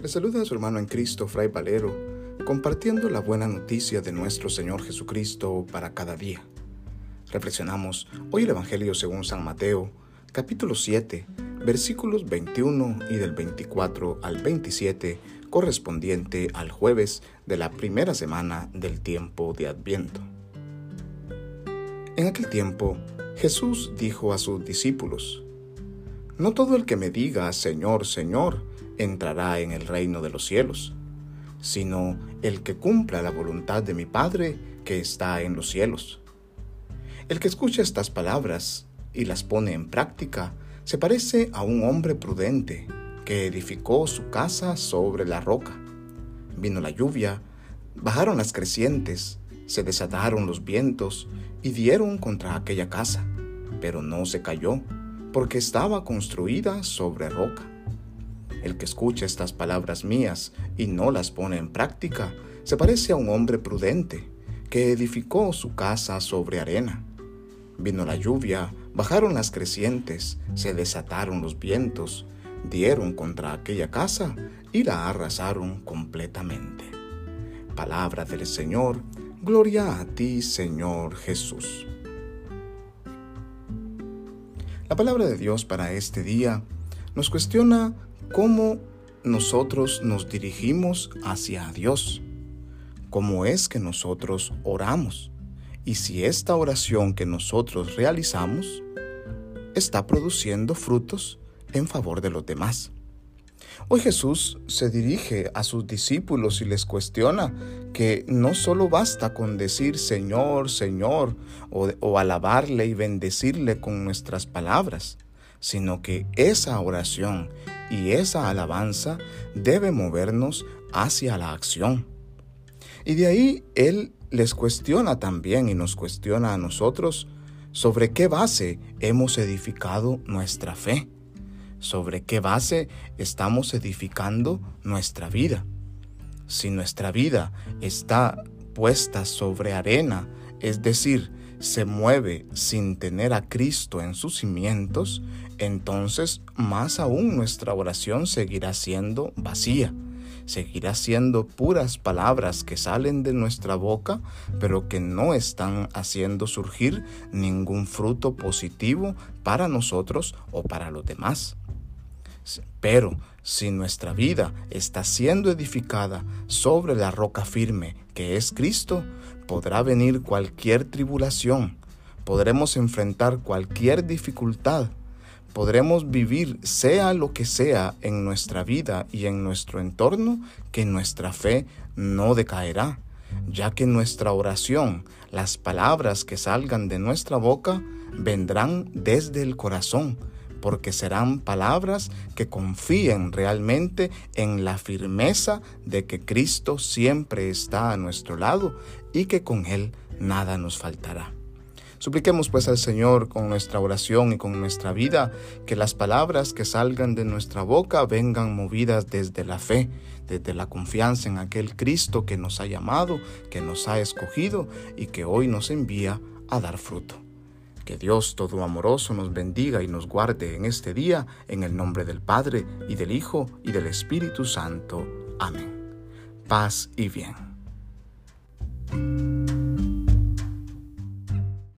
Le saluda a su hermano en Cristo, Fray Valero, compartiendo la buena noticia de nuestro Señor Jesucristo para cada día. Reflexionamos hoy el Evangelio según San Mateo, capítulo 7, versículos 21 y del 24 al 27, correspondiente al jueves de la primera semana del tiempo de Adviento. En aquel tiempo, Jesús dijo a sus discípulos, No todo el que me diga, Señor, Señor, entrará en el reino de los cielos, sino el que cumpla la voluntad de mi Padre que está en los cielos. El que escucha estas palabras y las pone en práctica se parece a un hombre prudente que edificó su casa sobre la roca. Vino la lluvia, bajaron las crecientes, se desataron los vientos y dieron contra aquella casa, pero no se cayó, porque estaba construida sobre roca. El que escucha estas palabras mías y no las pone en práctica, se parece a un hombre prudente que edificó su casa sobre arena. Vino la lluvia, bajaron las crecientes, se desataron los vientos, dieron contra aquella casa y la arrasaron completamente. Palabra del Señor, gloria a ti Señor Jesús. La palabra de Dios para este día nos cuestiona cómo nosotros nos dirigimos hacia Dios, cómo es que nosotros oramos y si esta oración que nosotros realizamos está produciendo frutos en favor de los demás. Hoy Jesús se dirige a sus discípulos y les cuestiona que no solo basta con decir Señor, Señor, o, alabarle y bendecirle con nuestras palabras, sino que esa oración y esa alabanza debe movernos hacia la acción. Y de ahí Él les cuestiona también y nos cuestiona a nosotros sobre qué base hemos edificado nuestra fe, sobre qué base estamos edificando nuestra vida. Si nuestra vida está puesta sobre arena, es decir, se mueve sin tener a Cristo en sus cimientos, entonces más aún nuestra oración seguirá siendo vacía, seguirá siendo puras palabras que salen de nuestra boca, pero que no están haciendo surgir ningún fruto positivo para nosotros o para los demás. Pero si nuestra vida está siendo edificada sobre la roca firme que es Cristo, podrá venir cualquier tribulación, podremos enfrentar cualquier dificultad, podremos vivir sea lo que sea en nuestra vida y en nuestro entorno, que nuestra fe no decaerá, ya que nuestra oración, las palabras que salgan de nuestra boca, vendrán desde el corazón, porque serán palabras que confíen realmente en la firmeza de que Cristo siempre está a nuestro lado y que con Él nada nos faltará. Supliquemos pues al Señor con nuestra oración y con nuestra vida que las palabras que salgan de nuestra boca vengan movidas desde la fe, desde la confianza en aquel Cristo que nos ha llamado, que nos ha escogido y que hoy nos envía a dar fruto. Que Dios todo amoroso nos bendiga y nos guarde en este día, en el nombre del Padre, y del Hijo, y del Espíritu Santo. Amén. Paz y bien.